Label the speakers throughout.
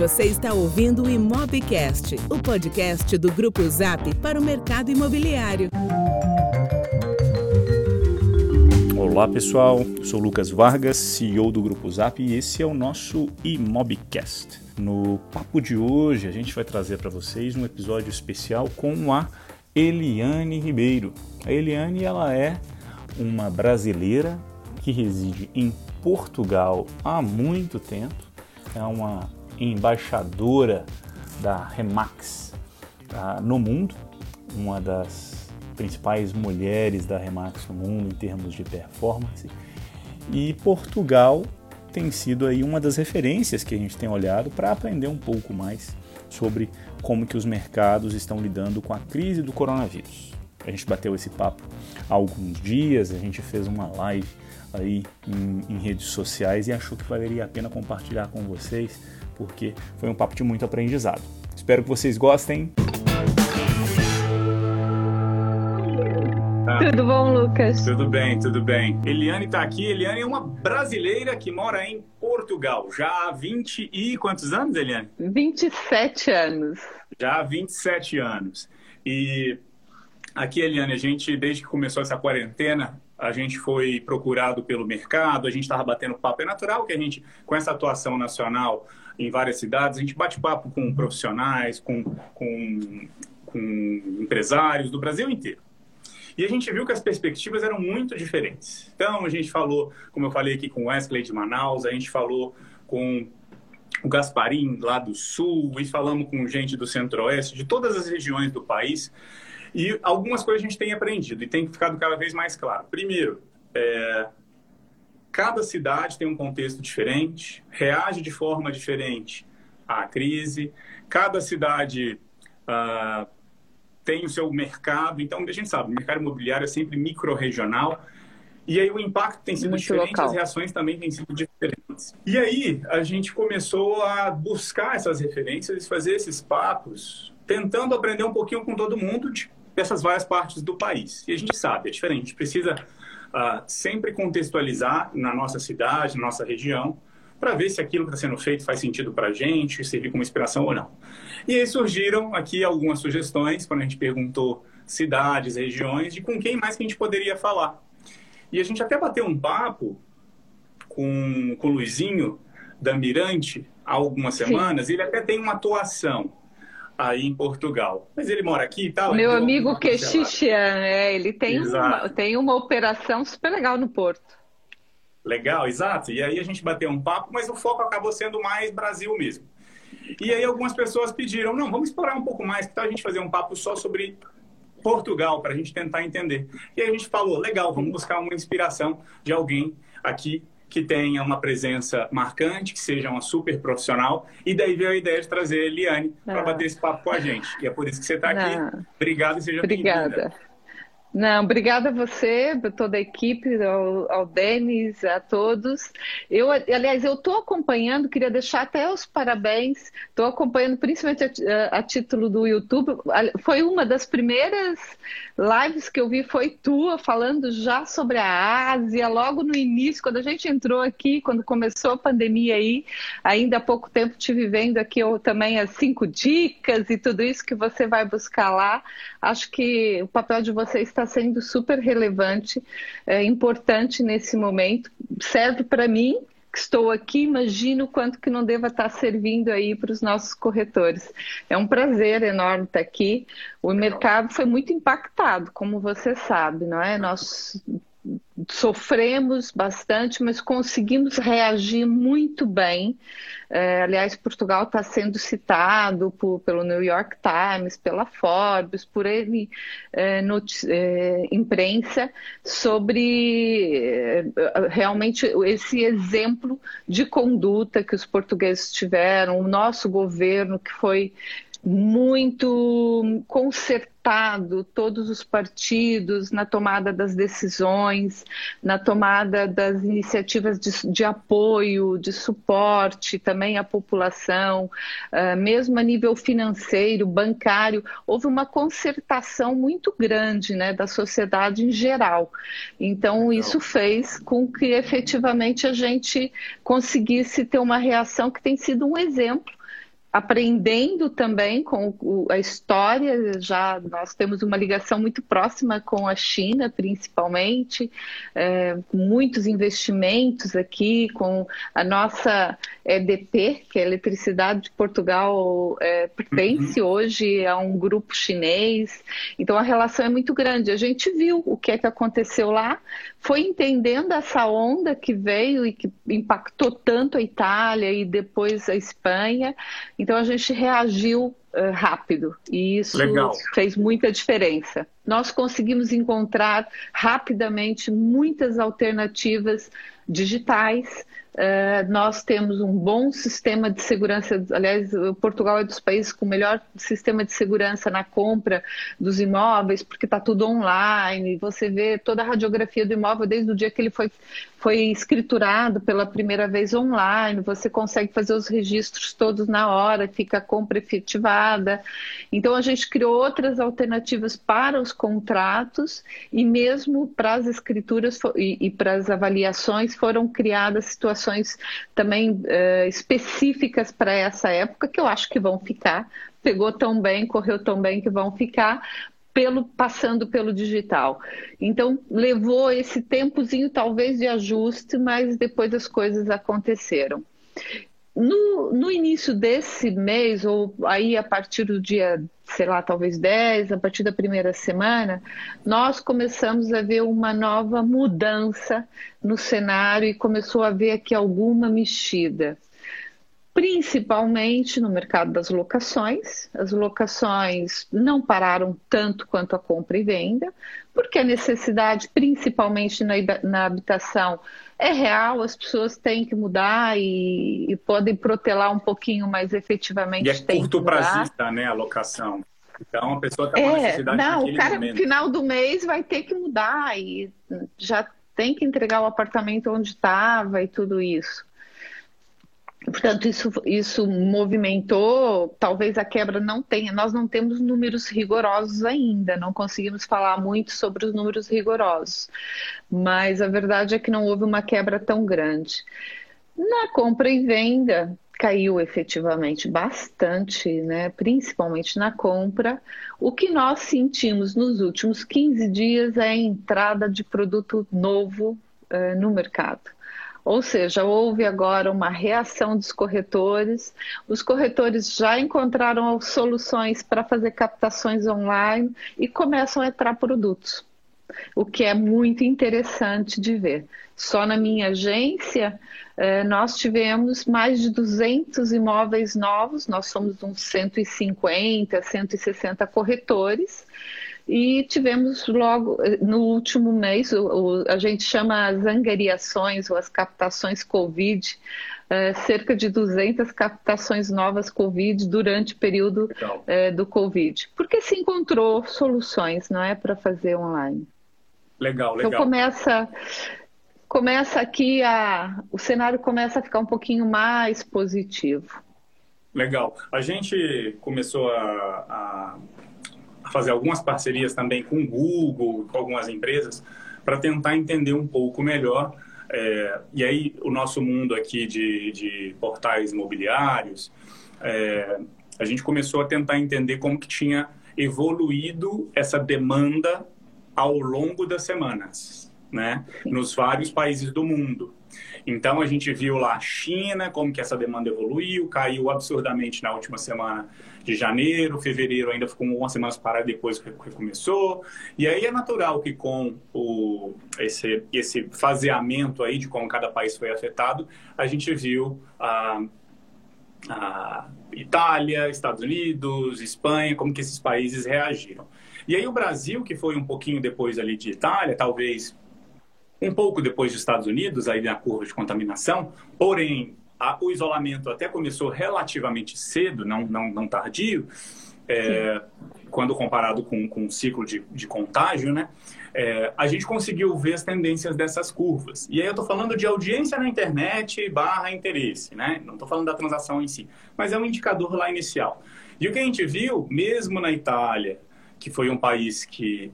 Speaker 1: Você está ouvindo o Imobcast, o podcast do Grupo Zap para o mercado imobiliário.
Speaker 2: Olá pessoal, eu sou Lucas Vargas, CEO do Grupo Zap e esse é o nosso Imobcast. No papo de hoje a gente vai trazer para vocês um episódio especial com a Eliane Ribeiro. A Eliane ela é uma brasileira que reside em Portugal há muito tempo, é uma embaixadora da Remax uh, no mundo, uma das principais mulheres da Remax no mundo em termos de performance. E Portugal tem sido aí uma das referências que a gente tem olhado para aprender um pouco mais sobre como que os mercados estão lidando com a crise do coronavírus. A gente bateu esse papo há alguns dias, a gente fez uma live aí em, em redes sociais e achou que valeria a pena compartilhar com vocês porque foi um papo de muito aprendizado. Espero que vocês gostem.
Speaker 3: Tudo bom, Lucas?
Speaker 2: Tudo bem, tudo bem. Eliane está aqui. Eliane é uma brasileira que mora em Portugal. Já há 20 e quantos anos, Eliane?
Speaker 3: 27 anos.
Speaker 2: Já há 27 anos. E aqui, Eliane, a gente, desde que começou essa quarentena, a gente foi procurado pelo mercado, a gente estava batendo papo. É natural que a gente, com essa atuação nacional, em várias cidades, a gente bate papo com profissionais, com, com, com empresários do Brasil inteiro. E a gente viu que as perspectivas eram muito diferentes. Então, a gente falou, como eu falei aqui com o Wesley de Manaus, a gente falou com o Gasparim lá do Sul, e falamos com gente do Centro-Oeste, de todas as regiões do país. E algumas coisas a gente tem aprendido e tem ficado cada vez mais claro. Primeiro, é, Cada cidade tem um contexto diferente, reage de forma diferente à crise. Cada cidade uh, tem o seu mercado. Então, a gente sabe, o mercado imobiliário é sempre micro-regional. E aí o impacto tem sido Muito diferente, local. as reações também têm sido diferentes. E aí a gente começou a buscar essas referências fazer esses papos, tentando aprender um pouquinho com todo mundo de, dessas várias partes do país. E a gente sabe, é diferente, a gente precisa uh, sempre contextualizar na nossa cidade, na nossa região, para ver se aquilo que está sendo feito faz sentido para a gente, servir como inspiração ou não. E aí surgiram aqui algumas sugestões, quando a gente perguntou cidades, regiões, de com quem mais que a gente poderia falar. E a gente até bateu um papo com, com o Luizinho da Mirante há algumas semanas, ele até tem uma atuação aí em Portugal. Mas ele mora aqui e tal.
Speaker 3: Meu amigo Quechichian, é, ele tem uma, tem uma operação super legal no Porto.
Speaker 2: Legal, exato. E aí a gente bateu um papo, mas o foco acabou sendo mais Brasil mesmo. E aí algumas pessoas pediram, não, vamos explorar um pouco mais, que tal a gente fazer um papo só sobre Portugal, para a gente tentar entender. E aí a gente falou, legal, vamos buscar uma inspiração de alguém aqui que tenha uma presença marcante, que seja uma super profissional. E daí veio a ideia de trazer a Eliane para ah. bater esse papo com a gente. E é por isso que você está aqui. Obrigado e seja bem-vinda. Obrigada.
Speaker 3: Não, obrigada a você, a toda a equipe, ao, ao Denis, a todos. Eu, aliás, eu estou acompanhando, queria deixar até os parabéns, estou acompanhando principalmente a, a, título do YouTube. Foi uma das primeiras lives que eu vi, foi tua, falando já sobre a Ásia, logo no início, quando a gente entrou aqui, quando começou a pandemia aí, ainda há pouco tempo te vivendo aqui eu também as cinco dicas e tudo isso que você vai buscar lá. Acho que o papel de vocês está está sendo super relevante, é, importante nesse momento. Serve para mim, que estou aqui, imagino quanto que não deva estar servindo aí para os nossos corretores. É um prazer enorme estar aqui. O mercado foi muito impactado, como você sabe, não é? Nós sofremos bastante, mas conseguimos reagir muito bem. É, aliás, Portugal está sendo citado por, pelo New York Times, pela Forbes, por ele é, é, imprensa sobre é, realmente esse exemplo de conduta que os portugueses tiveram, o nosso governo que foi muito consertado todos os partidos na tomada das decisões, na tomada das iniciativas de, de apoio, de suporte também à população, uh, mesmo a nível financeiro, bancário, houve uma concertação muito grande né, da sociedade em geral. Então, isso fez com que efetivamente a gente conseguisse ter uma reação que tem sido um exemplo aprendendo também com a história. Já nós temos uma ligação muito próxima com a China, principalmente, é, muitos investimentos aqui com a nossa EDP, que é a Eletricidade de Portugal, é, pertence uhum. hoje a um grupo chinês. Então a relação é muito grande. A gente viu o que é que aconteceu lá, foi entendendo essa onda que veio e que impactou tanto a Itália e depois a Espanha. Então a gente reagiu uh, rápido e isso Legal. fez muita diferença. Nós conseguimos encontrar rapidamente muitas alternativas digitais nós temos um bom sistema de segurança. Aliás, Portugal é dos países com o melhor sistema de segurança na compra dos imóveis, porque está tudo online. Você vê toda a radiografia do imóvel desde o dia que ele foi, foi escriturado pela primeira vez online. Você consegue fazer os registros todos na hora, fica a compra efetivada. Então, a gente criou outras alternativas para os contratos e mesmo para as escrituras e, e para as avaliações foram criadas situações informações também uh, específicas para essa época, que eu acho que vão ficar. Pegou tão bem, correu tão bem que vão ficar, pelo passando pelo digital. Então levou esse tempozinho talvez de ajuste, mas depois as coisas aconteceram. No, no início desse mês, ou aí a partir do dia, sei lá, talvez 10, a partir da primeira semana, nós começamos a ver uma nova mudança no cenário e começou a haver aqui alguma mexida principalmente no mercado das locações. As locações não pararam tanto quanto a compra e venda, porque a necessidade, principalmente na, na habitação, é real, as pessoas têm que mudar e, e podem protelar um pouquinho, mas efetivamente
Speaker 2: e é curto prazista, né, a locação. Então a pessoa está com é, necessidade
Speaker 3: Não, o cara momento. no final do mês vai ter que mudar e já tem que entregar o apartamento onde estava e tudo isso. Portanto, isso, isso movimentou, talvez a quebra não tenha, nós não temos números rigorosos ainda, não conseguimos falar muito sobre os números rigorosos, mas a verdade é que não houve uma quebra tão grande. Na compra e venda, caiu efetivamente bastante, né? principalmente na compra. O que nós sentimos nos últimos 15 dias é a entrada de produto novo uh, no mercado. Ou seja, houve agora uma reação dos corretores. Os corretores já encontraram soluções para fazer captações online e começam a entrar produtos, o que é muito interessante de ver. Só na minha agência, eh, nós tivemos mais de 200 imóveis novos, nós somos uns 150, 160 corretores e tivemos logo no último mês, o, o, a gente chama as angariações ou as captações Covid, é, cerca de 200 captações novas Covid durante o período é, do Covid, porque se encontrou soluções, não é, para fazer online.
Speaker 2: Legal, legal.
Speaker 3: Então começa, começa aqui a, o cenário começa a ficar um pouquinho mais positivo.
Speaker 2: Legal. A gente começou a, a fazer algumas parcerias também com o Google, com algumas empresas, para tentar entender um pouco melhor. É, e aí, o nosso mundo aqui de, de portais imobiliários, é, a gente começou a tentar entender como que tinha evoluído essa demanda ao longo das semanas, né? Nos vários países do mundo. Então a gente viu lá a China, como que essa demanda evoluiu, caiu absurdamente na última semana de janeiro, fevereiro ainda ficou uma semana parada depois que recomeçou. E aí é natural que com o, esse, esse faseamento aí de como cada país foi afetado, a gente viu a, a Itália, Estados Unidos, Espanha, como que esses países reagiram. E aí o Brasil, que foi um pouquinho depois ali de Itália, talvez um pouco depois dos Estados Unidos, aí na curva de contaminação, porém a, o isolamento até começou relativamente cedo, não, não, não tardio, é, quando comparado com, com o ciclo de, de contágio, né? É, a gente conseguiu ver as tendências dessas curvas. E aí eu estou falando de audiência na internet barra interesse, né? Não estou falando da transação em si, mas é um indicador lá inicial. E o que a gente viu, mesmo na Itália, que foi um país que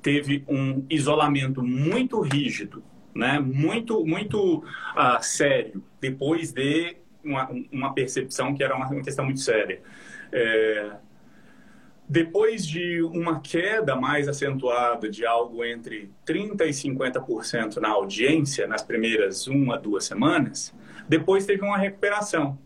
Speaker 2: teve um isolamento muito rígido, né? muito, muito uh, sério, depois de uma, uma percepção que era uma, uma questão muito séria. É, depois de uma queda mais acentuada de algo entre 30% e 50% na audiência nas primeiras uma, duas semanas, depois teve uma recuperação.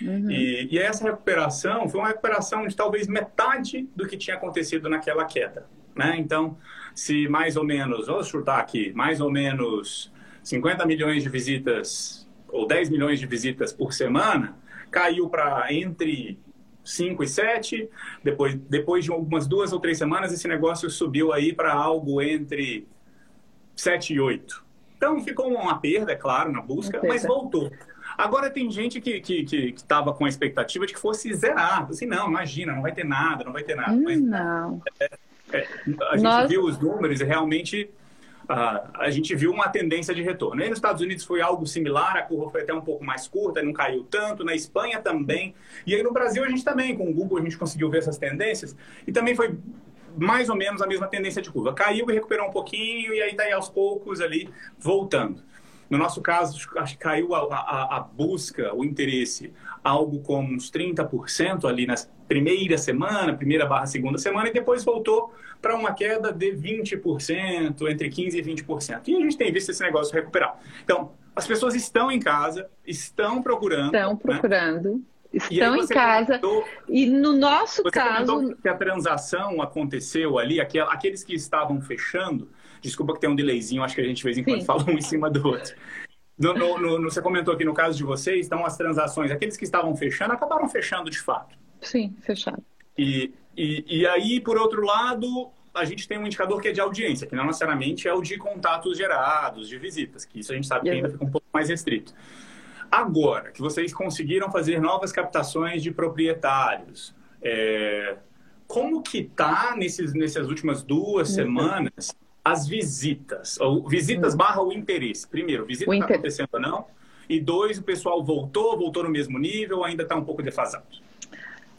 Speaker 2: Uhum. E, e, essa recuperação foi uma recuperação de talvez metade do que tinha acontecido naquela queda. Né? Então, se mais ou menos, vamos chutar aqui, mais ou menos 50 milhões de visitas ou 10 milhões de visitas por semana, caiu para entre 5 e 7. Depois, depois de algumas duas ou três semanas, esse negócio subiu aí para algo entre 7 e 8. Então ficou uma perda, é claro, na busca, mas voltou. Agora tem gente que estava que, que, que com a expectativa de que fosse zerado. Assim, não, imagina, não vai ter nada, não vai ter nada.
Speaker 3: Hum, mas, não. É,
Speaker 2: é, a gente viu os números e realmente Uh, a gente viu uma tendência de retorno. Aí nos Estados Unidos foi algo similar, a curva foi até um pouco mais curta, não caiu tanto, na Espanha também. E aí no Brasil a gente também, com o Google, a gente conseguiu ver essas tendências, e também foi mais ou menos a mesma tendência de curva. Caiu e recuperou um pouquinho, e aí está aí aos poucos ali voltando. No nosso caso, acho que caiu a, a, a busca, o interesse, algo como uns 30% ali na primeira semana, primeira barra segunda semana, e depois voltou para uma queda de 20%, entre 15% e 20%. E a gente tem visto esse negócio recuperar. Então, as pessoas estão em casa, estão procurando.
Speaker 3: Estão né? procurando. Né? Estão em casa. Comentou, e no nosso caso.
Speaker 2: Que a transação aconteceu ali, aqueles que estavam fechando. Desculpa que tem um delayzinho, acho que a gente de vez em quando Sim. fala um em cima do outro. No, no, no, você comentou aqui no caso de vocês, então as transações, aqueles que estavam fechando, acabaram fechando de fato.
Speaker 3: Sim, fechado.
Speaker 2: E, e, e aí, por outro lado, a gente tem um indicador que é de audiência, que não necessariamente é o de contatos gerados, de visitas, que isso a gente sabe que ainda fica um pouco mais restrito. Agora que vocês conseguiram fazer novas captações de proprietários, é, como que tá nesses, nessas últimas duas uhum. semanas as visitas? Ou visitas uhum. barra o interesse. Primeiro, visita está inter... acontecendo ou não? E dois, o pessoal voltou, voltou no mesmo nível, ainda está um pouco defasado?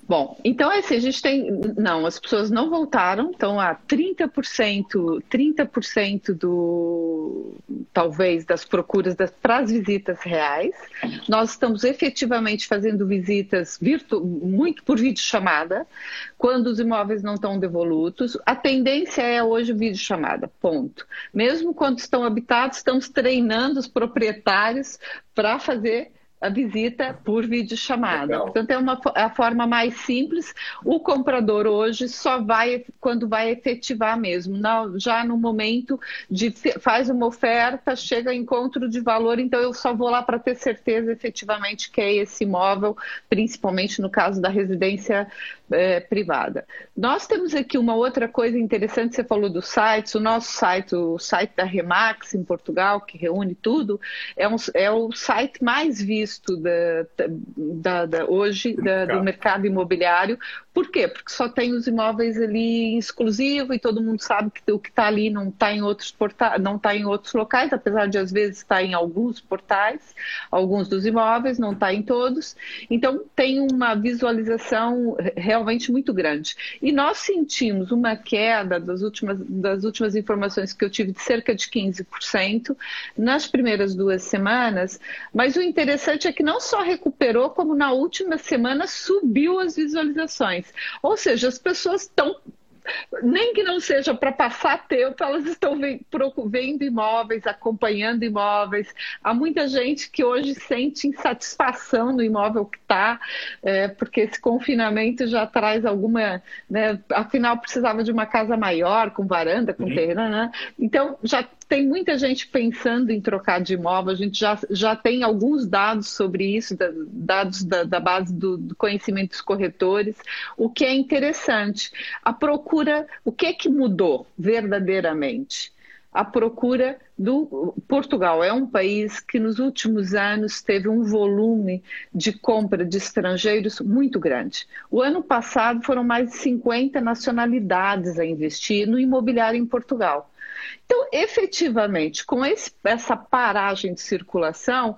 Speaker 3: Bom, então é assim, a gente tem. Não, as pessoas não voltaram, então há 30%, 30% do talvez das procuras para as visitas reais. Nós estamos efetivamente fazendo visitas virtu, muito por videochamada, quando os imóveis não estão devolutos. A tendência é hoje videochamada, ponto. Mesmo quando estão habitados, estamos treinando os proprietários para fazer a visita por videochamada. Legal. Portanto, é uma, é a forma mais simples. O comprador hoje só vai quando vai efetivar mesmo, não, já no momento de faz uma oferta, chega encontro de valor, então eu só vou lá para ter certeza efetivamente que é esse imóvel, principalmente no caso da residência é, privada. Nós temos aqui uma outra coisa interessante, você falou dos sites, o nosso site, o site da Remax em Portugal, que reúne tudo, é, um, é o site mais visto da, da, da hoje da, do mercado imobiliário. Por quê? Porque só tem os imóveis ali exclusivo e todo mundo sabe que o que está ali não está em outros portais, não está em outros locais, apesar de às vezes estar tá em alguns portais, alguns dos imóveis, não está em todos. Então tem uma visualização realmente muito grande. E nós sentimos uma queda das últimas, das últimas informações que eu tive de cerca de 15% nas primeiras duas semanas, mas o interessante é que não só recuperou, como na última semana subiu as visualizações. Ou seja, as pessoas estão nem que não seja para passar tempo, elas estão vendo imóveis, acompanhando imóveis. Há muita gente que hoje sente insatisfação no imóvel que está, é, porque esse confinamento já traz alguma. Né, afinal, precisava de uma casa maior, com varanda, com uhum. terreno, né? Então, já tem muita gente pensando em trocar de imóvel, a gente já, já tem alguns dados sobre isso, da, dados da, da base do, do, conhecimento dos corretores, o que é interessante. A procura, o que é que mudou verdadeiramente? A procura do Portugal é um país que nos últimos anos teve um volume de compra de estrangeiros muito grande. O ano passado foram mais de 50 nacionalidades a investir no imobiliário em Portugal. Então, efetivamente, com esse, essa paragem de circulação,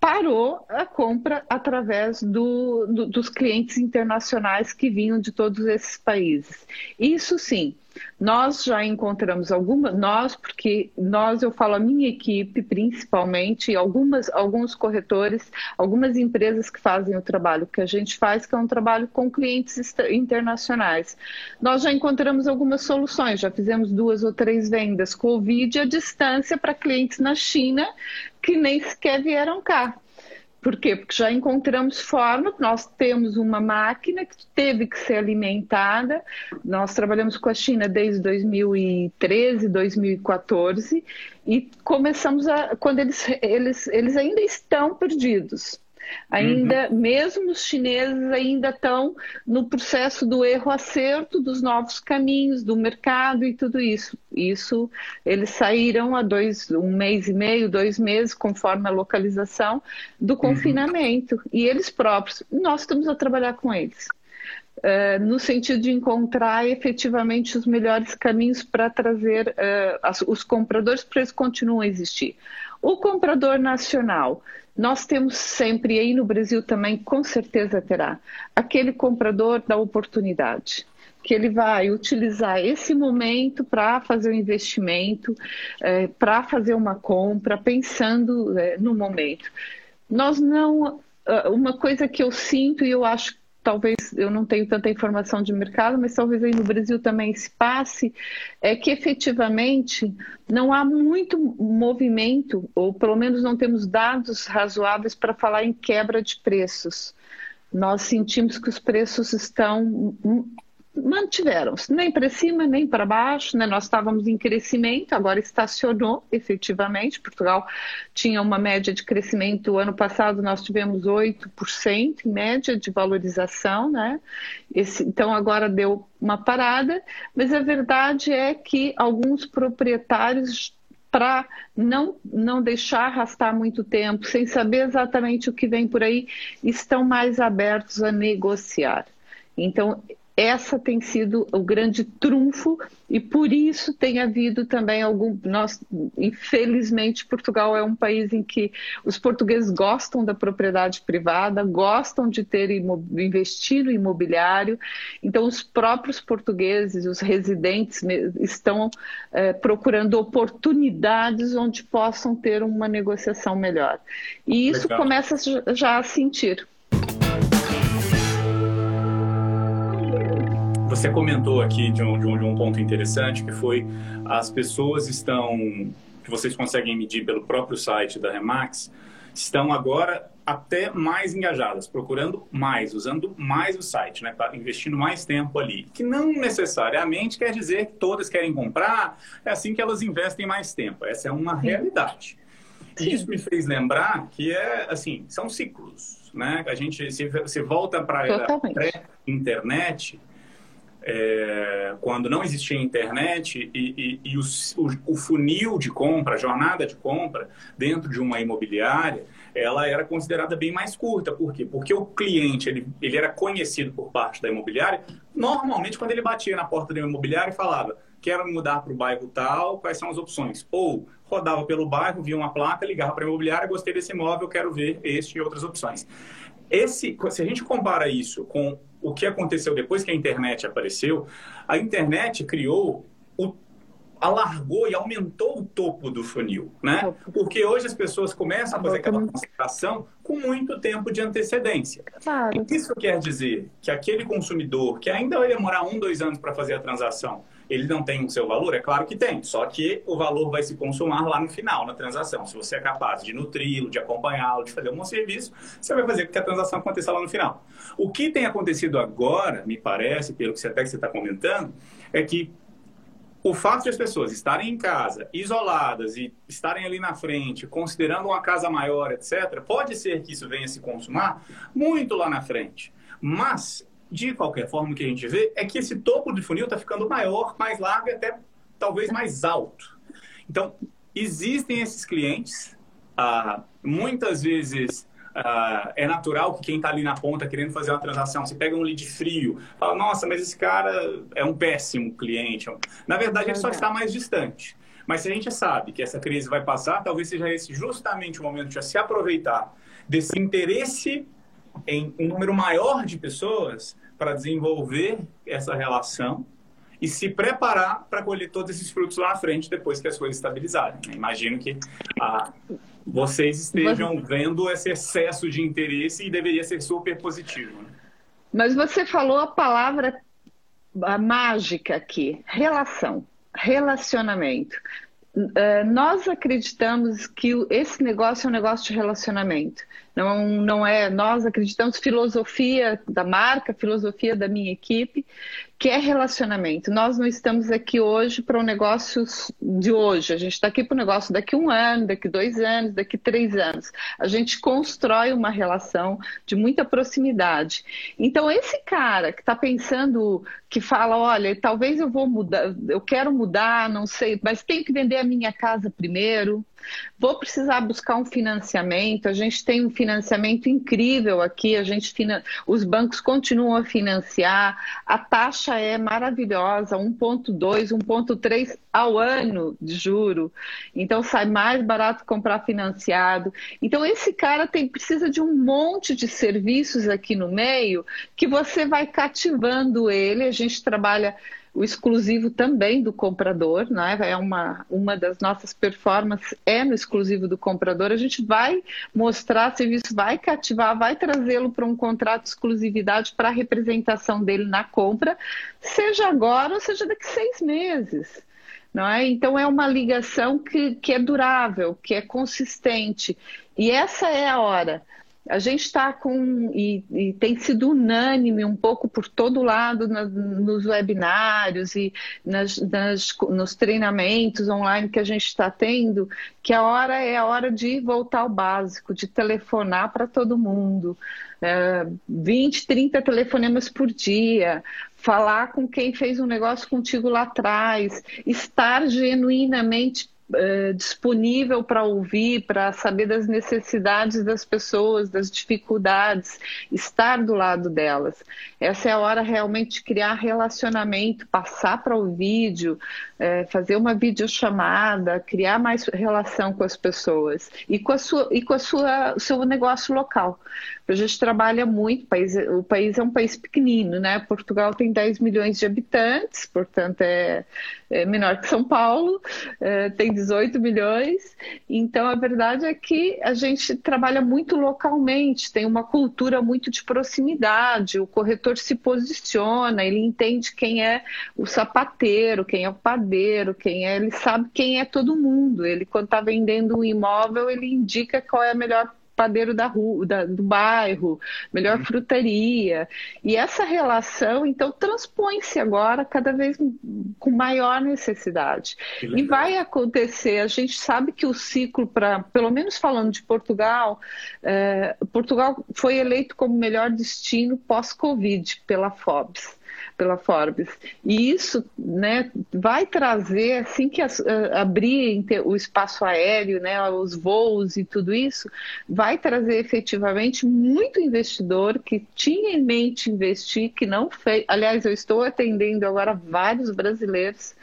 Speaker 3: parou a compra através do, do, dos clientes internacionais que vinham de todos esses países. Isso sim, Nós já encontramos algumas, nós, porque nós, eu falo a minha equipe principalmente, algumas, alguns corretores, algumas empresas que fazem o trabalho que a gente faz, que é um trabalho com clientes internacionais. Nós já encontramos algumas soluções, já fizemos duas ou três vendas Covid à distância para clientes na China que nem sequer vieram cá. Por quê? Porque já encontramos forma, nós temos uma máquina que teve que ser alimentada. Nós trabalhamos com a China desde 2013, 2014 e começamos a quando eles eles, eles ainda estão perdidos. Ainda, uhum. mesmo os chineses ainda estão no processo do erro-acerto, dos novos caminhos, do mercado e tudo isso. Isso, eles saíram há dois, um mês e meio, dois meses, conforme a localização do uhum. confinamento. Uhum. E eles próprios, nós estamos a trabalhar com eles. Uh, no sentido de encontrar efetivamente os melhores caminhos para trazer uh, as, os compradores para eles continuem a existir. O comprador nacional, nós temos sempre, e aí no Brasil também com certeza terá, aquele comprador da oportunidade que ele vai utilizar esse momento para fazer um investimento, é, para fazer uma compra, pensando é, no momento. Nós não. Uma coisa que eu sinto e eu acho talvez eu não tenho tanta informação de mercado, mas talvez aí no Brasil também se passe, é que efetivamente não há muito movimento, ou pelo menos não temos dados razoáveis para falar em quebra de preços. Nós sentimos que os preços estão mantiveram-se, nem para cima, nem para baixo, né? nós estávamos em crescimento, agora estacionou efetivamente, Portugal tinha uma média de crescimento, ano passado nós tivemos 8% em média de valorização, né? Esse, então agora deu uma parada, mas a verdade é que alguns proprietários para não, não deixar arrastar muito tempo, sem saber exatamente o que vem por aí, estão mais abertos a negociar. Então, essa tem sido o grande trunfo e por isso tem havido também algum nós infelizmente Portugal é um país em que os portugueses gostam da propriedade privada gostam de ter investir no imobiliário. Então os próprios portugueses os residentes estão é, procurando oportunidades onde possam ter uma negociação melhor. E isso Legal. começa já a sentir
Speaker 2: Você comentou aqui de um, de, um, de um, ponto interessante que foi as pessoas estão que vocês conseguem medir pelo próprio site da Remax estão agora até mais engajadas, procurando mais, usando mais o site, né, investindo mais tempo ali. Que não necessariamente quer dizer que todas querem comprar, é assim que elas investem mais tempo. Essa é uma realidade. E isso me fez lembrar que é assim, são ciclos, né? A gente se, se volta para a pré-internet, é, quando não existia internet e, e, e o, o, funil de compra, a jornada de compra dentro de uma imobiliária, ela era considerada bem mais curta. Por quê? Porque o cliente ele, ele era conhecido por parte da imobiliária. Normalmente, quando ele batia na porta da imobiliária e falava quero mudar para o bairro tal, quais são as opções? Ou rodava pelo bairro, via uma placa, ligava para a imobiliária, gostei desse imóvel, quero ver este e outras opções. Esse, se a gente compara isso com o que aconteceu depois que a internet apareceu, a internet criou o alargou e aumentou o topo do funil, né? Porque hoje as pessoas começam a fazer aquela concentração com muito tempo de antecedência. Claro. Isso quer dizer que aquele consumidor que ainda vai demorar um, dois anos para fazer a transação, ele não tem o seu valor? É claro que tem, só que o valor vai se consumar lá no final, na transação. Se você é capaz de nutri-lo, de acompanhá-lo, de fazer um bom serviço, você vai fazer com que a transação aconteça lá no final. O que tem acontecido agora, me parece, pelo que você até que você está comentando, é que o fato de as pessoas estarem em casa, isoladas e estarem ali na frente, considerando uma casa maior, etc., pode ser que isso venha se consumar muito lá na frente. Mas de qualquer forma, o que a gente vê é que esse topo de funil está ficando maior, mais largo e até talvez mais alto. Então, existem esses clientes, ah, muitas vezes ah, é natural que quem está ali na ponta querendo fazer uma transação, se pega um lead frio, fala, nossa, mas esse cara é um péssimo cliente. Na verdade, ele só está mais distante. Mas se a gente sabe que essa crise vai passar, talvez seja esse justamente o momento de se aproveitar desse interesse em um número maior de pessoas para desenvolver essa relação e se preparar para colher todos esses frutos lá à frente depois que as coisas estabilizarem. Né? Imagino que ah, vocês estejam vendo esse excesso de interesse e deveria ser super positivo. Né?
Speaker 3: Mas você falou a palavra mágica aqui, relação, relacionamento. Uh, nós acreditamos que esse negócio é um negócio de relacionamento. Não, não é, nós acreditamos filosofia da marca, filosofia da minha equipe, que é relacionamento. Nós não estamos aqui hoje para um negócio de hoje. A gente está aqui para um negócio daqui um ano, daqui dois anos, daqui três anos. A gente constrói uma relação de muita proximidade. Então, esse cara que está pensando, que fala, olha, talvez eu vou mudar, eu quero mudar, não sei, mas tenho que vender a minha casa primeiro. Vou precisar buscar um financiamento. A gente tem um financiamento incrível aqui. A gente os bancos continuam a financiar. A taxa é maravilhosa, 1.2, 1.3 ao ano de juro. Então sai mais barato comprar financiado. Então esse cara tem precisa de um monte de serviços aqui no meio que você vai cativando ele. A gente trabalha o exclusivo também do comprador, né? É uma, uma das nossas performances é no exclusivo do comprador. A gente vai mostrar serviço, vai cativar, vai trazê-lo para um contrato de exclusividade para a representação dele na compra, seja agora ou seja daqui seis meses. Não é? Então é uma ligação que, que é durável, que é consistente. E essa é a hora a gente está com, e, e, tem sido unânime um pouco por todo lado na, nos webinários e nas, nas, nos treinamentos online que a gente está tendo, que a hora é a hora de voltar ao básico, de telefonar para todo mundo. É, 20, 30 telefonemas por dia, falar com quem fez um negócio contigo lá atrás, estar genuinamente eh, disponível para ouvir, para saber das necessidades das pessoas, das dificuldades, estar do lado delas. Essa é a hora realmente de criar relacionamento, passar para o vídeo, é, fazer uma videochamada, criar mais relação com as pessoas e com a sua e com a sua seu negócio local. A gente trabalha muito, o país, o país é um país pequenino, né? Portugal tem 10 milhões de habitantes, portanto é, é menor que São Paulo, é, tem 18 milhões. Então a verdade é que a gente trabalha muito localmente, tem uma cultura muito de proximidade, o corretor se posiciona, ele entende quem é o sapateiro, quem é o padeiro, quem é, ele sabe quem é todo mundo. Ele quando está vendendo um imóvel, ele indica qual é a melhor padeiro da rua, da, do bairro, melhor uhum. frutaria. E essa relação, então, transpõe-se agora cada vez com maior necessidade. E vai acontecer, a gente sabe que o ciclo, para, pelo menos falando de Portugal, é, Portugal foi eleito como melhor destino pós-Covid pela Forbes pela Forbes. E isso né, vai trazer, assim que as, uh, abrir o espaço aéreo, né, os voos e tudo isso, vai trazer efetivamente muito investidor que tinha em mente investir, que não fez. Aliás, eu estou atendendo agora vários brasileiros,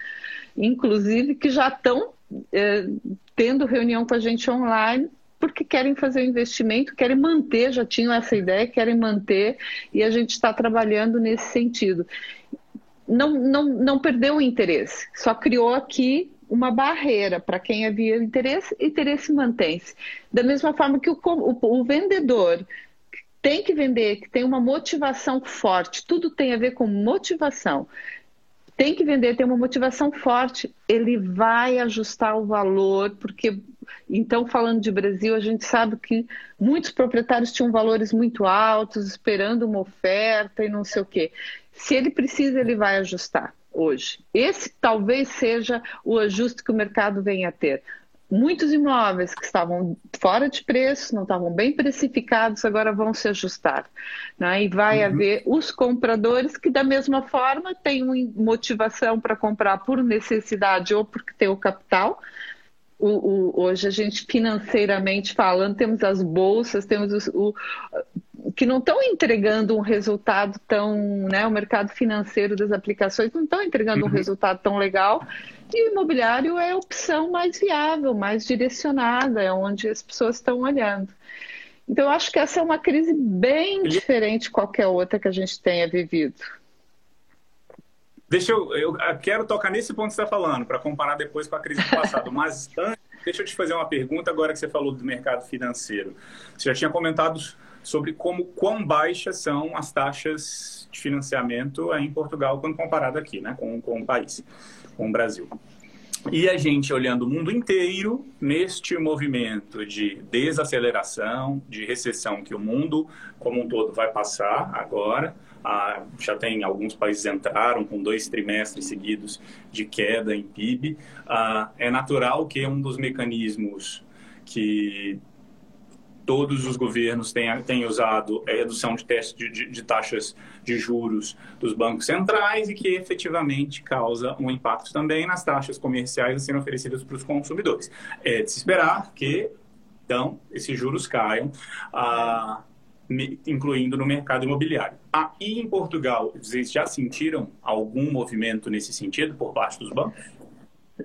Speaker 3: inclusive, que já estão uh, tendo reunião com a gente online porque querem fazer o investimento, querem manter, já tinham essa ideia, querem manter, e a gente está trabalhando nesse sentido. Não, não, não perdeu o interesse, só criou aqui uma barreira para quem havia interesse, interesse mantém-se. Da mesma forma que o, o, o vendedor tem que vender, que tem uma motivação forte, tudo tem a ver com motivação tem que vender, tem uma motivação forte, ele vai ajustar o valor, porque então, falando de Brasil, a gente sabe que muitos proprietários tinham valores muito altos, esperando uma oferta e não sei o quê. Se ele precisa, ele vai ajustar hoje. Esse talvez seja o ajuste que o mercado venha a ter. Muitos imóveis que estavam fora de preço, não estavam bem precificados, agora vão se ajustar. Né? E vai uhum. haver os compradores que, da mesma forma, têm motivação para comprar por necessidade ou porque tem o capital, o, o, hoje a gente financeiramente falando, temos as bolsas, temos o, que não estão entregando um resultado tão, né, o mercado financeiro das aplicações não estão entregando uhum. um resultado tão legal. E o imobiliário é a opção mais viável, mais direcionada, é onde as pessoas estão olhando. Então, eu acho que essa é uma crise bem diferente de qualquer outra que a gente tenha vivido.
Speaker 2: deixa eu, eu quero tocar nesse ponto que você está falando, para comparar depois com a crise do passado. Mas antes, deixa eu te fazer uma pergunta agora que você falou do mercado financeiro. Você já tinha comentado sobre como quão baixas são as taxas de financiamento em Portugal quando comparado aqui, né, com, com o país, com o Brasil. E a gente olhando o mundo inteiro neste movimento de desaceleração, de recessão que o mundo como um todo vai passar agora. Ah, já tem alguns países entraram com dois trimestres seguidos de queda em PIB. Ah, é natural que um dos mecanismos que todos os governos têm, têm usado a redução de, testes de, de, taxas de juros dos bancos centrais e que efetivamente causa um impacto também nas taxas comerciais serem oferecidas para os consumidores. É de se esperar que, então, esses juros caiam, ah, incluindo no mercado imobiliário. Aí em Portugal, vocês já sentiram algum movimento nesse sentido por parte dos bancos?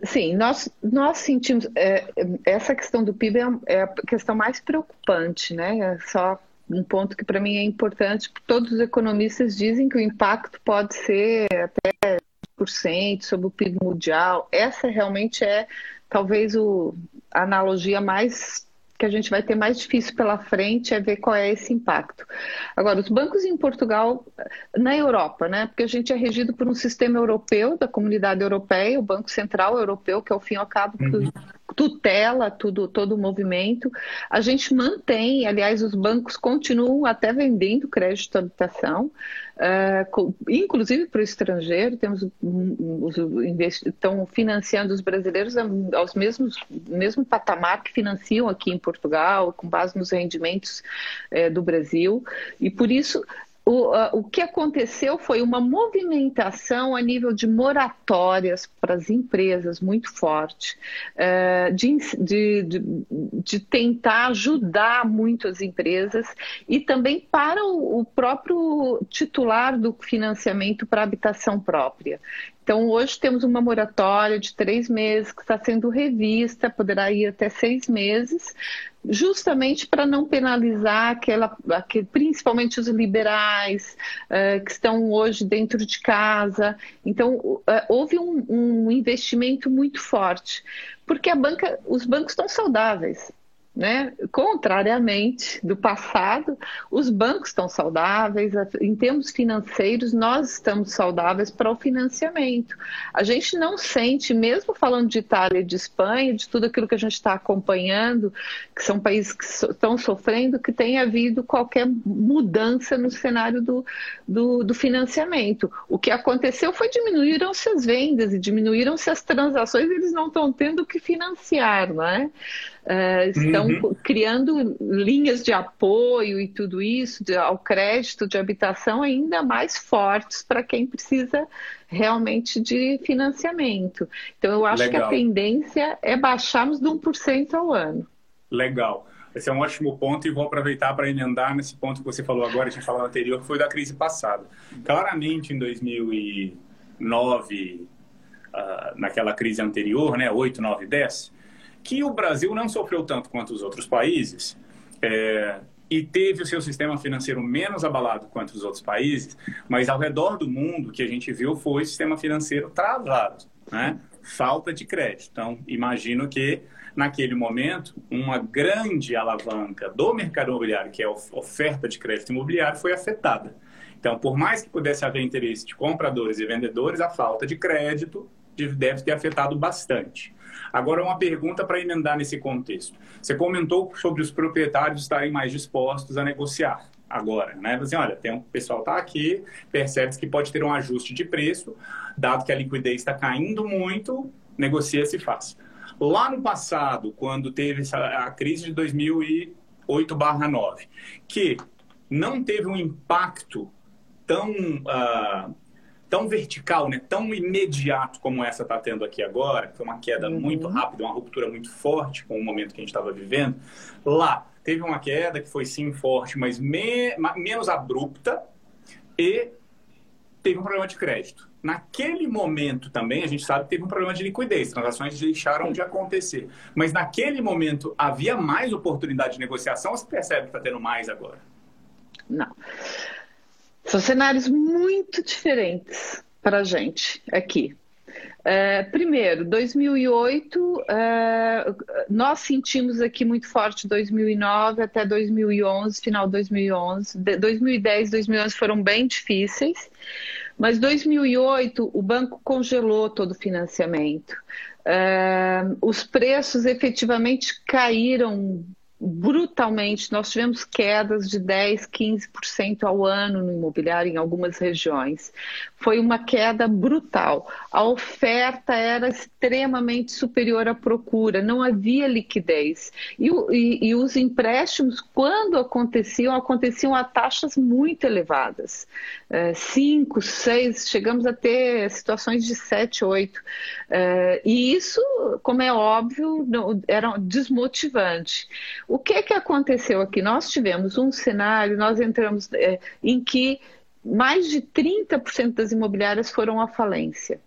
Speaker 3: Sim, nós, nós sentimos. É, essa questão do PIB é, é a questão mais preocupante, né? É só um ponto que para mim é importante. Todos os economistas dizem que o impacto pode ser até 10% sobre o PIB mundial. Essa realmente é talvez o, a analogia mais que a gente vai ter mais difícil pela frente é ver qual é esse impacto. Agora, os bancos em Portugal, na Europa, né? Porque a gente é regido por um sistema europeu, da comunidade europeia, o Banco Central Europeu, que ao fim e ao cabo uhum tutela tudo, todo o movimento. A gente mantém, aliás, os bancos continuam até vendendo crédito à habitação, uh, inclusive para o estrangeiro, temos os estão financiando os brasileiros aos mesmos mesmo patamar que financiam aqui em Portugal, com base nos rendimentos uh, do Brasil, e por isso o, uh, o que aconteceu foi uma movimentação a nível de moratórias para as empresas muito forte, uh, de, de, de, tentar ajudar muito as empresas e também para o, o próprio titular do financiamento para habitação própria. Então, hoje temos uma moratória de três meses que está sendo revista, poderá ir até seis meses, justamente para não penalizar aquela, aquele, principalmente os liberais uh, que estão hoje dentro de casa. Então, uh, houve um, um investimento muito forte, porque a banca, os bancos estão saudáveis. Né? Contrariamente do passado, os bancos estão saudáveis, em termos financeiros, nós estamos saudáveis para o financiamento. A gente não sente, mesmo falando de Itália e de Espanha, de tudo aquilo que a gente está acompanhando, que são países que estão sofrendo, que tenha havido qualquer mudança no cenário do, do, do financiamento. O que aconteceu foi diminuíram-se as vendas e diminuíram-se as transações, eles não estão tendo o que financiar, não é? Uh, estão uhum. criando linhas de apoio e tudo isso de, ao crédito de habitação ainda mais fortes para quem precisa realmente de financiamento. Então, eu acho Legal. que a tendência é baixarmos de 1% ao ano.
Speaker 2: Legal. Esse é um ótimo ponto e vou aproveitar para emendar nesse ponto que você falou agora, tinha falado anterior, que foi da crise passada. Claramente, em 2009, uh, naquela crise anterior, né, 8, 9, 10, que o Brasil não sofreu tanto quanto os outros países é, e teve o seu sistema financeiro menos abalado quanto os outros países, mas ao redor do mundo o que a gente viu foi o sistema financeiro travado, né? falta de crédito. Então, imagino que naquele momento, uma grande alavanca do mercado imobiliário, que é a oferta de crédito imobiliário, foi afetada. Então, por mais que pudesse haver interesse de compradores e vendedores, a falta de crédito deve ter afetado bastante. Agora, uma pergunta para emendar nesse contexto. Você comentou sobre os proprietários estarem mais dispostos a negociar agora, né? Assim, olha, tem um pessoal tá aqui, percebe que pode ter um ajuste de preço, dado que a liquidez está caindo muito, negocia-se faz. Lá no passado, quando teve a crise de 2008/9, que não teve um impacto tão uh, tão vertical, né, tão imediato como essa está tendo aqui agora, foi uma queda uhum. muito rápida, uma ruptura muito forte com o momento que a gente estava vivendo, lá teve uma queda que foi sim forte, mas me, menos abrupta e teve um problema de crédito. Naquele momento também, a gente sabe que teve um problema de liquidez, transações deixaram de acontecer. Mas naquele momento havia mais oportunidade de negociação ou você percebe que está tendo mais agora?
Speaker 3: Não. São cenários muito diferentes. para a gente aqui. É, primeiro, 2008, é, nós sentimos aqui muito forte 2009 até 2011, final de 2011. 2010, 2011 foram bem difíceis, mas 2008 o banco congelou todo o financiamento. É, os preços efetivamente caíram brutalmente. Nós tivemos quedas de 10, 15% ao ano no imobiliário em algumas regiões. Foi uma queda brutal. A oferta era extremamente superior à procura, não havia liquidez. E, e, e os empréstimos, quando aconteciam, aconteciam a taxas muito elevadas. 5, 6, chegamos a ter situações de 7, 8. É, e isso, como é óbvio, era desmotivante. O que, que aconteceu aqui? Nós tivemos um cenário, nós entramos é, em que mais de 30% das imobiliárias foram à falência.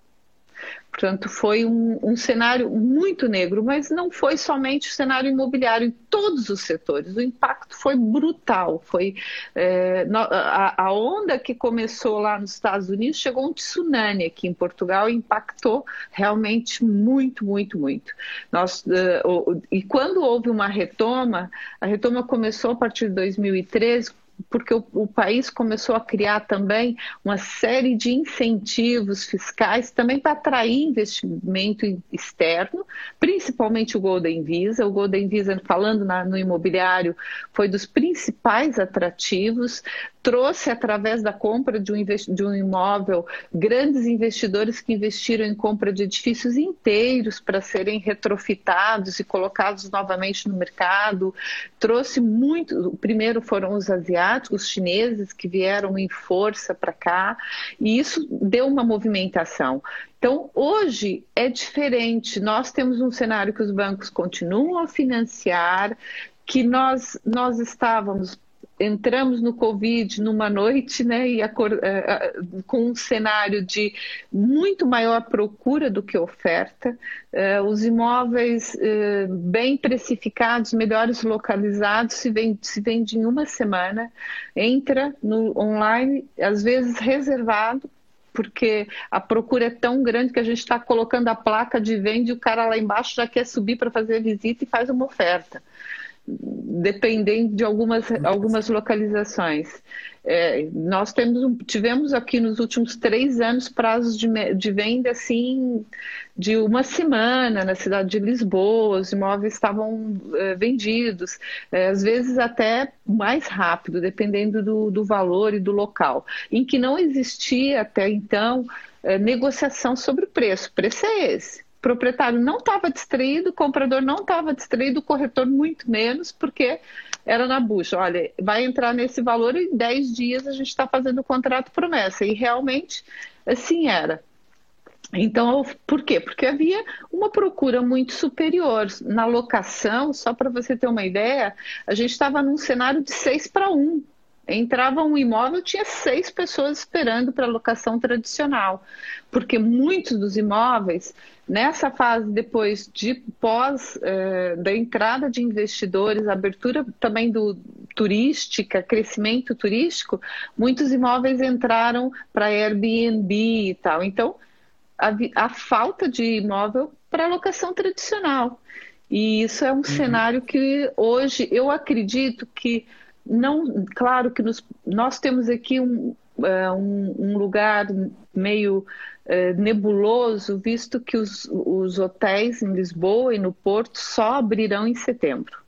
Speaker 3: Portanto, foi um, um, cenário muito negro, mas não foi somente o cenário imobiliário, em todos os setores. O impacto foi brutal. Foi é, a, a, onda que começou lá nos Estados Unidos chegou um tsunami aqui em Portugal e impactou realmente muito, muito, muito. Nós, uh, e quando houve uma retoma, a retoma começou a partir de 2013 porque o, o, país começou a criar também uma série de incentivos fiscais também para atrair investimento externo, principalmente o Golden Visa. O Golden Visa, falando na, no imobiliário, foi dos principais atrativos trouxe através da compra de um, de um imóvel grandes investidores que investiram em compra de edifícios inteiros para serem retrofitados e colocados novamente no mercado. Trouxe muito. Primeiro foram os asiáticos, os chineses que vieram em força para cá e isso deu uma movimentação. Então, hoje é diferente. Nós temos um cenário que os bancos continuam a financiar, que nós, nós estávamos entramos no Covid numa noite, né, e a, a, com um cenário de muito maior procura do que oferta, uh, os imóveis bem precificados, melhores localizados, se vende, se vende em uma semana, entra no online, às vezes reservado, porque a procura é tão grande que a gente está colocando a placa de venda e o cara lá embaixo já quer subir para fazer a visita e faz uma oferta dependendo de algumas, algumas localizações. É, nós temos, tivemos aqui nos últimos três anos prazos de, de venda assim de uma semana na cidade de Lisboa, os imóveis estavam é, vendidos, é, às vezes até mais rápido, dependendo do, do valor e do local, em que não existia até então é, negociação sobre o preço. O preço é esse proprietário não estava distraído, o comprador não estava distraído, o corretor muito menos, porque era na bucha. Olha, vai entrar nesse valor e em 10 dias a gente está fazendo o contrato promessa. E realmente assim era. Então, por quê? Porque havia uma procura muito superior. Na locação, só para você ter uma ideia, a gente estava num cenário de 6 para 1. Entrava um imóvel, tinha seis pessoas esperando para locação tradicional, porque muitos dos imóveis, nessa fase depois de pós eh, da entrada de investidores, abertura também do turística, crescimento turístico, muitos imóveis entraram para Airbnb e tal. Então, a, a falta de imóvel para locação tradicional. E isso é um uhum. cenário que hoje eu acredito que não, claro que nos, nós temos aqui um, uh, um, um, lugar meio uh, nebuloso, visto que os, os hotéis em Lisboa e no Porto só abrirão em setembro.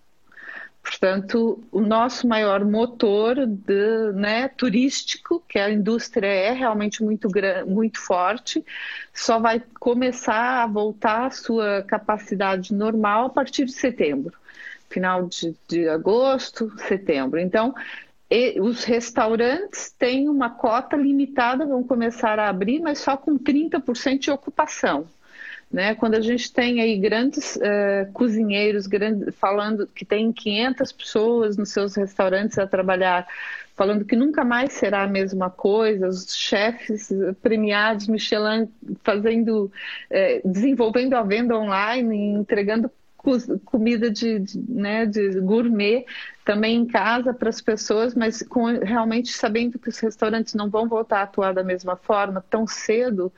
Speaker 3: Portanto, o nosso maior motor de, né, turístico, que a indústria é realmente muito, muito forte, só vai começar a voltar à sua capacidade normal a partir de setembro final de, de agosto, setembro. Então, e, os restaurantes têm uma cota limitada, vão começar a abrir, mas só com 30% de ocupação. Né? Quando a gente tem aí grandes uh, cozinheiros grandes, falando que tem 500 pessoas nos seus restaurantes a trabalhar, falando que nunca mais será a mesma coisa, os chefes premiados Michelin fazendo, uh, desenvolvendo a venda online, entregando comida de, de, né, de gourmet também em casa para as pessoas, mas com, realmente sabendo que os restaurantes não vão voltar a atuar da mesma forma tão cedo.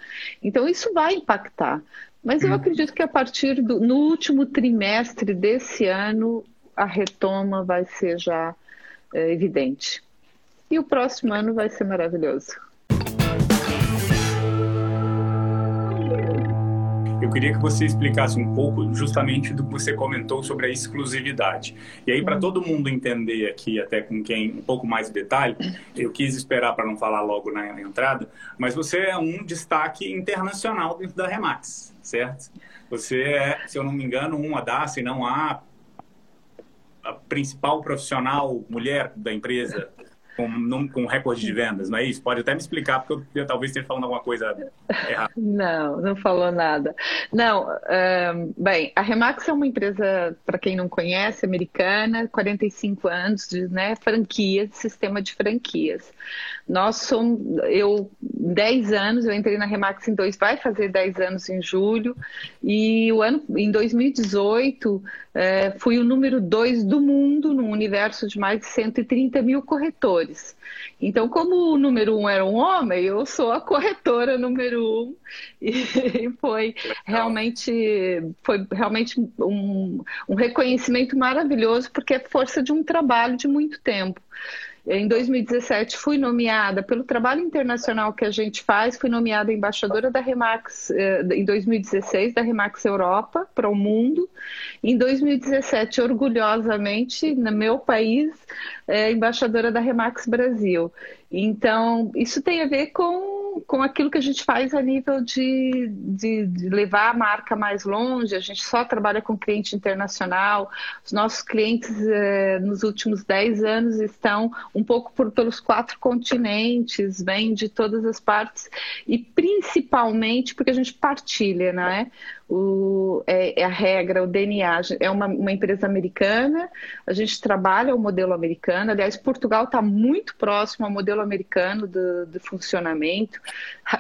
Speaker 3: Então, isso vai impactar. Mas eu uhum. acredito que a partir do no último trimestre desse ano, a retoma vai ser já é, evidente. E o próximo ano vai ser maravilhoso.
Speaker 2: Eu queria que você explicasse um pouco justamente do que você comentou sobre a exclusividade. E aí, para uhum. todo mundo entender aqui, até com quem um pouco mais de detalhe, eu quis esperar para não falar logo na, na entrada, mas você é um destaque internacional dentro da Remax, certo? Você é, se eu não me engano, uma das, se não a, a principal profissional mulher da empresa com, com recorde de vendas, não é isso? Pode até me explicar, porque eu, eu talvez esteja falando alguma coisa errada.
Speaker 3: Não, não falou nada. Não, um, bem, a Remax é uma empresa, para quem não conhece, americana, 45 anos de né, franquia, sistema de franquias. Nós somos, eu, 10 anos, eu entrei na Remax em dois, vai fazer 10 anos em julho, e o ano, em 2018, é, fui o número 2 do mundo, num universo de mais de 130 mil corretores. Então, como o número um era um homem, eu sou a corretora número um, e foi realmente, foi realmente um, um reconhecimento maravilhoso, porque é força de um trabalho de muito tempo. Em 2017, fui nomeada, pelo trabalho internacional que a gente faz, fui nomeada embaixadora da Remax, eh, em 2016, da Remax Europa para o mundo. Em 2017, orgulhosamente, no meu país, é, embaixadora da Remax Brasil. Então, isso tem a ver com, com aquilo que a gente faz a nível de, de, de, levar a marca mais longe. A gente só trabalha com cliente internacional. Os nossos clientes, eh, nos últimos 10 anos, estão um pouco por, pelos quatro continentes, vêm de todas as partes, e principalmente porque a gente partilha, não é? O, é, é, a regra, o DNA. É uma, uma, empresa americana, a gente trabalha o modelo americano. Aliás, Portugal está muito próximo ao modelo americano do, funcionamento.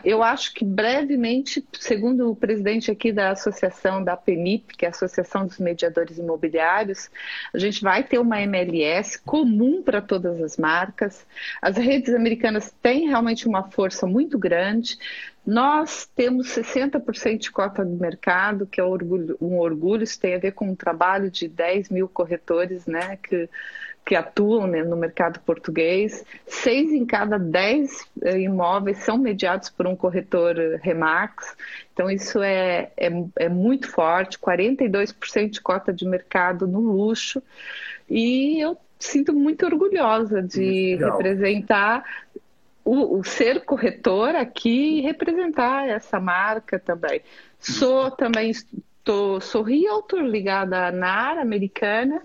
Speaker 3: Eu acho que brevemente, segundo o presidente aqui da associação da PEMIP, que é a Associação dos Mediadores Imobiliários, a gente vai ter uma MLS comum para todas as marcas. As redes americanas têm realmente uma força muito grande. Nós temos 60% de cota de mercado, que é um orgulho, um orgulho, isso tem a ver com um trabalho de 10 mil corretores né, que, que atuam né, no mercado português. Seis em cada dez eh, imóveis são mediados por um corretor eh, Remax, então isso é, é, é muito forte, 42% de cota de mercado no luxo, e eu sinto muito orgulhosa de representar o, o, ser corretor aqui e representar essa marca também. Sou também tô, sou realtor ligada à NAR americana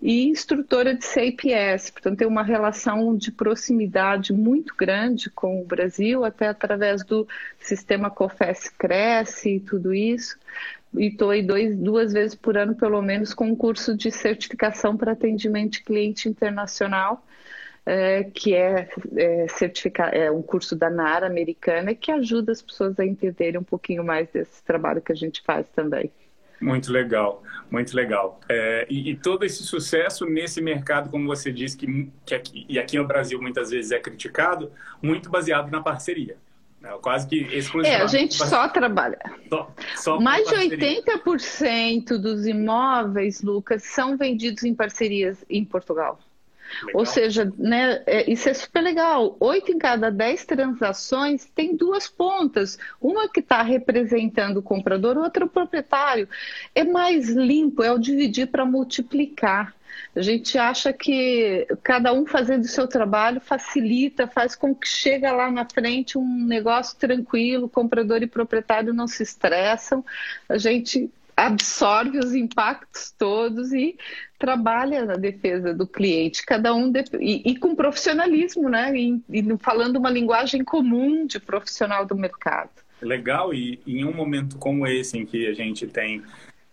Speaker 3: e instrutora de CIPS, portanto tenho uma relação de proximidade muito grande com o Brasil, até através do sistema COFES Cresce e tudo isso. E estou aí dois, duas vezes por ano, pelo menos, com um curso de certificação para atendimento cliente internacional é, que é, é, certificar, é um curso da NAR americana que ajuda as pessoas a entenderem um pouquinho mais desse trabalho que a gente faz também.
Speaker 2: Muito legal, muito legal. É, e, e, todo esse sucesso nesse mercado, como você disse, que, que aqui, e aqui no Brasil muitas vezes é criticado, muito baseado na parceria. Né? Quase que exclusivamente.
Speaker 3: É, a gente só trabalha. Só, só Mais de 80% dos imóveis, Lucas, são vendidos em parcerias em Portugal. Legal. Ou seja, né, é, isso é super legal. Oito em cada dez transações tem duas pontas. Uma que está representando o comprador, outra o proprietário. É mais limpo, é o dividir para multiplicar. A gente acha que cada um fazendo o seu trabalho facilita, faz com que chega lá na frente um negócio tranquilo, comprador e proprietário não se estressam. A gente absorve os impactos todos e trabalha na defesa do cliente, cada um de... e, e, com profissionalismo, né? E, e, falando uma linguagem comum de profissional do mercado.
Speaker 2: Legal, e em um momento como esse em que a gente tem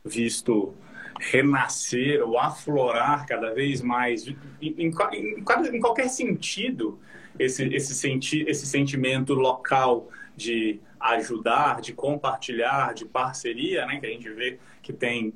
Speaker 2: visto renascer ou aflorar cada vez mais, em, em, em qualquer sentido, esse, esse, senti esse sentimento local de ajudar, de compartilhar, de parceria, né? Que a gente vê que tem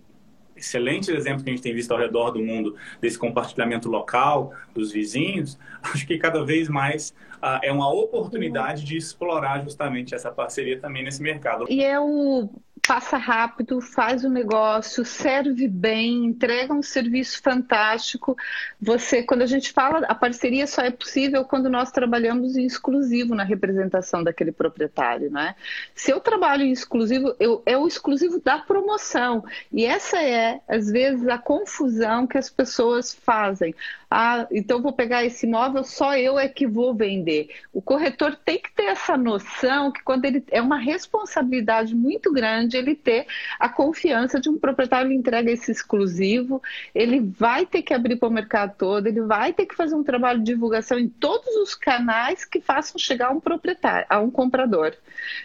Speaker 2: excelentes exemplos que a gente tem visto ao redor do mundo desse compartilhamento local dos vizinhos, acho que cada vez mais uh, é uma oportunidade de explorar justamente essa parceria também nesse mercado.
Speaker 3: E é o passa rápido, faz o negócio, serve bem, entrega um serviço fantástico. Você, quando a gente fala, a parceria só é possível quando nós trabalhamos em exclusivo na representação daquele proprietário, né? Se eu trabalho em exclusivo, eu, é o exclusivo da promoção. E essa é, às vezes, a confusão que as pessoas fazem. Ah, então vou pegar esse imóvel, só eu é que vou vender. O corretor tem que ter essa noção que quando ele é uma responsabilidade muito grande ele ter a confiança de um proprietário entrega esse exclusivo, ele vai ter que abrir para o mercado todo, ele vai ter que fazer um trabalho de divulgação em todos os canais que façam chegar a um proprietário, a um comprador.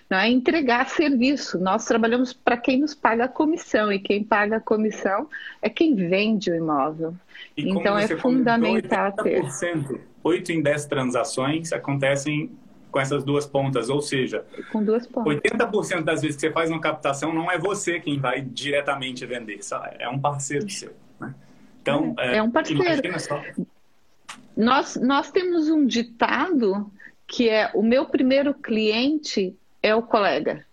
Speaker 3: É entregar serviço. Nós trabalhamos para quem nos paga a comissão e quem paga a comissão é quem vende o imóvel. E então é fundamental ter.
Speaker 2: 8 em 10 transações acontecem com essas duas pontas, ou seja,
Speaker 3: com duas pontas.
Speaker 2: 80% das vezes que você faz uma captação não é você quem vai diretamente vender, é um parceiro seu. Né?
Speaker 3: Então, é, é, é um parceiro. Nós, nós temos um ditado que é o meu primeiro cliente é o colega.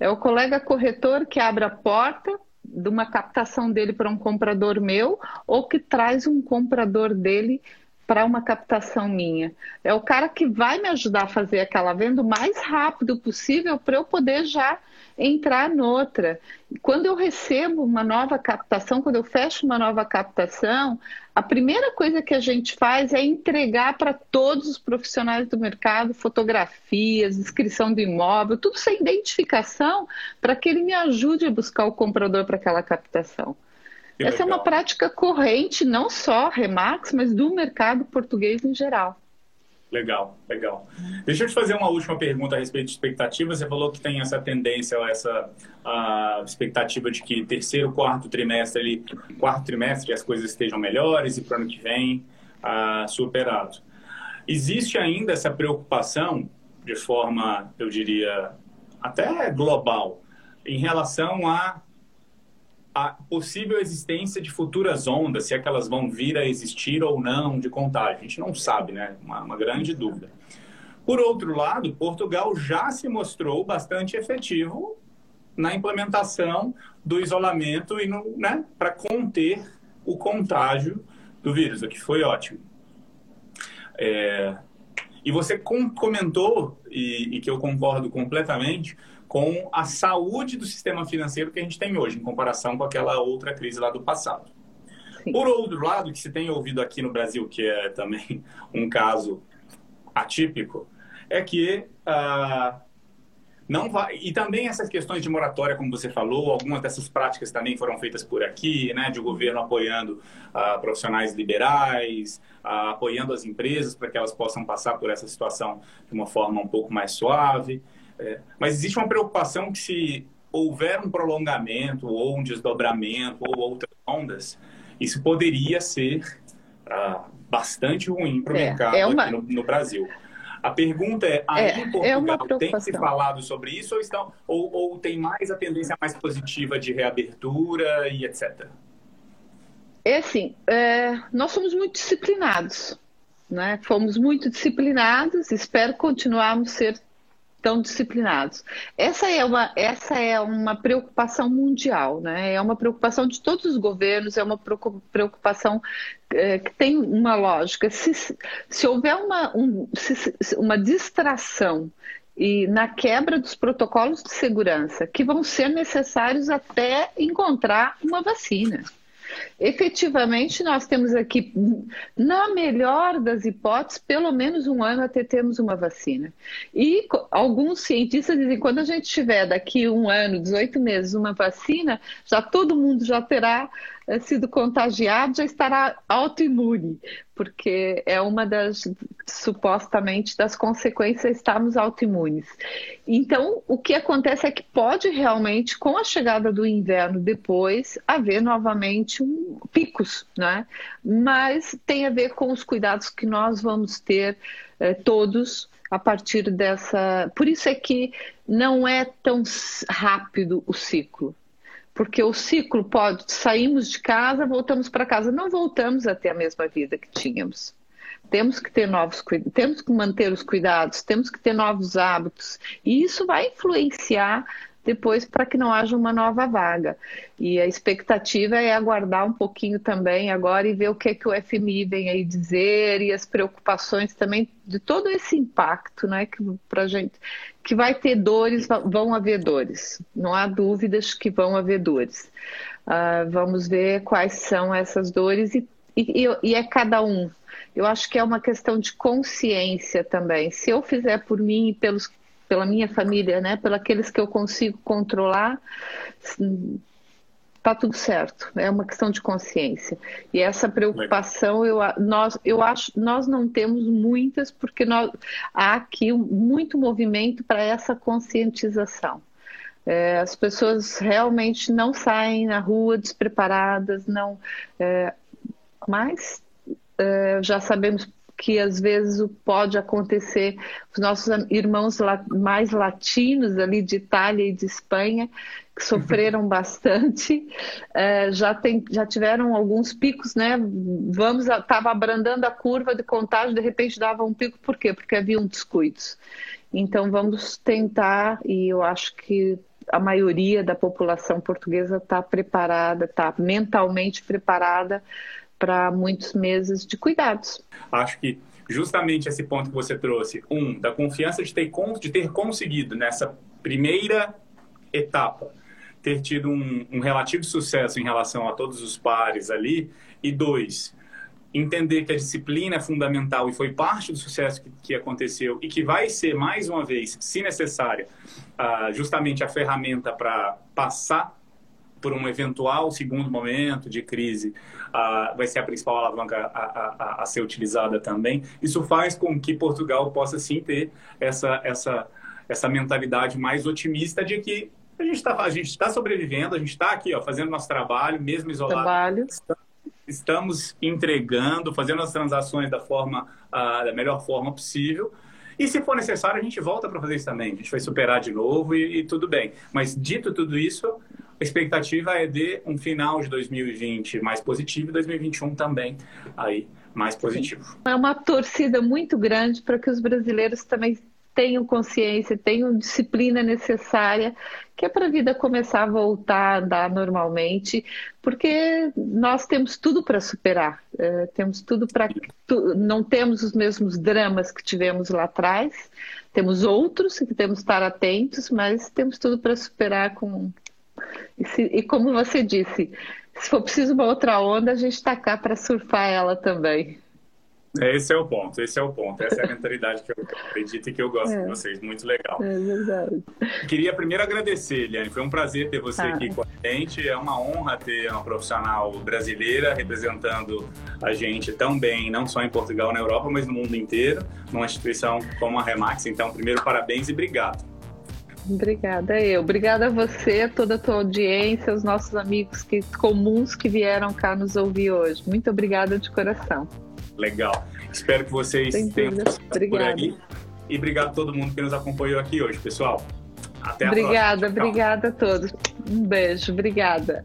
Speaker 3: É o colega corretor que abre a porta de uma captação dele para um comprador meu ou que traz um comprador dele para uma captação minha. É o cara que vai me ajudar a fazer aquela venda o mais rápido possível para eu poder já entrar noutra. Quando eu recebo uma nova captação, quando eu fecho uma nova captação, a primeira coisa que a gente faz é entregar para todos os profissionais do mercado fotografias, inscrição do imóvel, tudo sem identificação, para que ele me ajude a buscar o comprador para aquela captação. Que Essa legal. é uma prática corrente, não só Remax, mas do mercado português em geral.
Speaker 2: Legal, legal. Deixa eu te fazer uma última pergunta a respeito de expectativas. Você falou que tem essa tendência, essa a expectativa de que terceiro, quarto trimestre, ali, quarto trimestre as coisas estejam melhores e para o ano que vem uh, superado. Existe ainda essa preocupação de forma, eu diria, até global, em relação a a possível existência de futuras ondas, se é vão vir a existir ou não de contágio. A gente não sabe, né? Uma, uma grande dúvida. Por outro lado, Portugal já se mostrou bastante efetivo na implementação do isolamento e né, para conter o contágio do vírus, o que foi ótimo. É, e você com, comentou, e, e que eu concordo completamente, com a saúde do sistema financeiro que a gente tem hoje, em comparação com aquela outra crise lá do passado. Por outro lado, que se tem ouvido aqui no Brasil, que é também um caso atípico, é que uh, não vai. E também essas questões de moratória, como você falou, algumas dessas práticas também foram feitas por aqui, né, de governo apoiando uh, profissionais liberais, uh, apoiando as empresas para que elas possam passar por essa situação de uma forma um pouco mais suave. É, mas existe uma preocupação que se houver um prolongamento ou um desdobramento ou outras ondas, isso poderia ser ah, bastante ruim para o é, mercado é uma... aqui no, no, Brasil. A pergunta é, aí é, em é Portugal tem se falado sobre isso ou, estão, ou, ou tem mais a tendência mais positiva de reabertura e etc?
Speaker 3: É assim, é, nós somos muito disciplinados. Né? Fomos muito disciplinados, espero continuarmos ser tão disciplinados. Essa é uma, essa é uma preocupação mundial, né? é uma preocupação de todos os governos, é uma preocupação é, que tem uma lógica. Se, se houver uma, um, se, uma distração e na quebra dos protocolos de segurança que vão ser necessários até encontrar uma vacina. Efetivamente, nós temos aqui, na melhor das hipóteses, pelo menos um ano até termos uma vacina. E alguns cientistas dizem que quando a gente tiver daqui um ano, 18 meses, uma vacina, já todo mundo já terá sido contagiado, já estará autoimune, porque é uma das, supostamente, das consequências estarmos autoimunes. Então, o que acontece é que pode realmente, com a chegada do inverno depois, haver novamente um, picos, né? Mas tem a ver com os cuidados que nós vamos ter eh, todos a partir dessa. Por isso é que não é tão rápido o ciclo porque o ciclo pode, saímos de casa, voltamos para casa, não voltamos a ter a mesma vida que tínhamos. Temos que ter novos temos que manter os cuidados, temos que ter novos hábitos, e isso vai influenciar depois para que não haja uma nova vaga. E a expectativa é aguardar um pouquinho também agora e ver o que, é que o FMI vem aí dizer e as preocupações também de todo esse impacto, né, que para gente que vai ter dores, vão haver dores. Não há dúvidas que vão haver dores. Uh, vamos ver quais são essas dores e, e, e é cada um. Eu acho que é uma questão de consciência também. Se eu fizer por mim e pelos pela minha família, né, pelos que eu consigo controlar, está tudo certo. É uma questão de consciência. E essa preocupação, eu, nós, eu acho, nós não temos muitas, porque nós, há aqui muito movimento para essa conscientização. É, as pessoas realmente não saem na rua despreparadas, não. É, mas é, já sabemos que às vezes pode acontecer. Os nossos irmãos mais latinos ali de Itália e de Espanha, que sofreram bastante, é, já, tem, já tiveram alguns picos, né? Vamos, estava abrandando a curva de contágio, de repente dava um pico, por quê? Porque havia um descuidos. Então vamos tentar, e eu acho que a maioria da população portuguesa está preparada, está mentalmente preparada para muitos meses de cuidados.
Speaker 2: Acho que justamente esse ponto que você trouxe, um, da confiança de ter, de ter conseguido nessa primeira etapa, ter tido um, um relativo sucesso em relação a todos os pares ali, e dois, entender que a disciplina é fundamental e foi parte do sucesso que, que aconteceu e que vai ser, mais uma vez, se necessária, uh, justamente a ferramenta para passar por um eventual segundo momento de crise, vai ser a principal alavanca a, a, a, ser utilizada também. Isso faz com que Portugal possa sim ter essa, essa, essa mentalidade mais otimista de que a gente está a gente está sobrevivendo, a gente está aqui ó, fazendo nosso trabalho, mesmo isolado. Trabalho. Estamos entregando, fazendo as transações da forma uh, da melhor forma possível. E se for necessário, a gente volta para fazer isso também. A gente vai superar de novo e, e tudo bem. Mas dito tudo isso, a expectativa é de um final de 2020 mais positivo e 2021 também aí mais positivo.
Speaker 3: É uma torcida muito grande para que os brasileiros também tenham consciência, tenham disciplina necessária, que é para a vida começar a voltar a andar normalmente, porque nós temos tudo para superar, é, temos tudo para. Tu, não temos os mesmos dramas que tivemos lá atrás, temos outros que temos que estar atentos, mas temos tudo para superar com e, se, e como você disse, se for preciso uma outra onda, a gente está cá para surfar ela também.
Speaker 2: Esse é o ponto, esse é o ponto. Essa é a mentalidade que eu acredito e que eu gosto é. de vocês. Muito legal.
Speaker 3: É verdade.
Speaker 2: Queria primeiro agradecer, Eliane. Foi um prazer ter você ah. aqui com a gente. É uma honra ter uma profissional brasileira representando a gente tão bem, não só em Portugal, na Europa, mas no mundo inteiro, numa instituição como a Remax. Então, primeiro, parabéns e obrigado.
Speaker 3: Obrigada eu. Obrigada a você, toda a tua audiência, os nossos amigos que, comuns que vieram cá nos ouvir hoje. Muito obrigada de coração.
Speaker 2: Legal. Espero que vocês tenham por aí. E obrigado a todo mundo que nos acompanhou aqui hoje, pessoal. Até a
Speaker 3: obrigada, próxima. Obrigada, obrigada a todos. Um beijo, obrigada.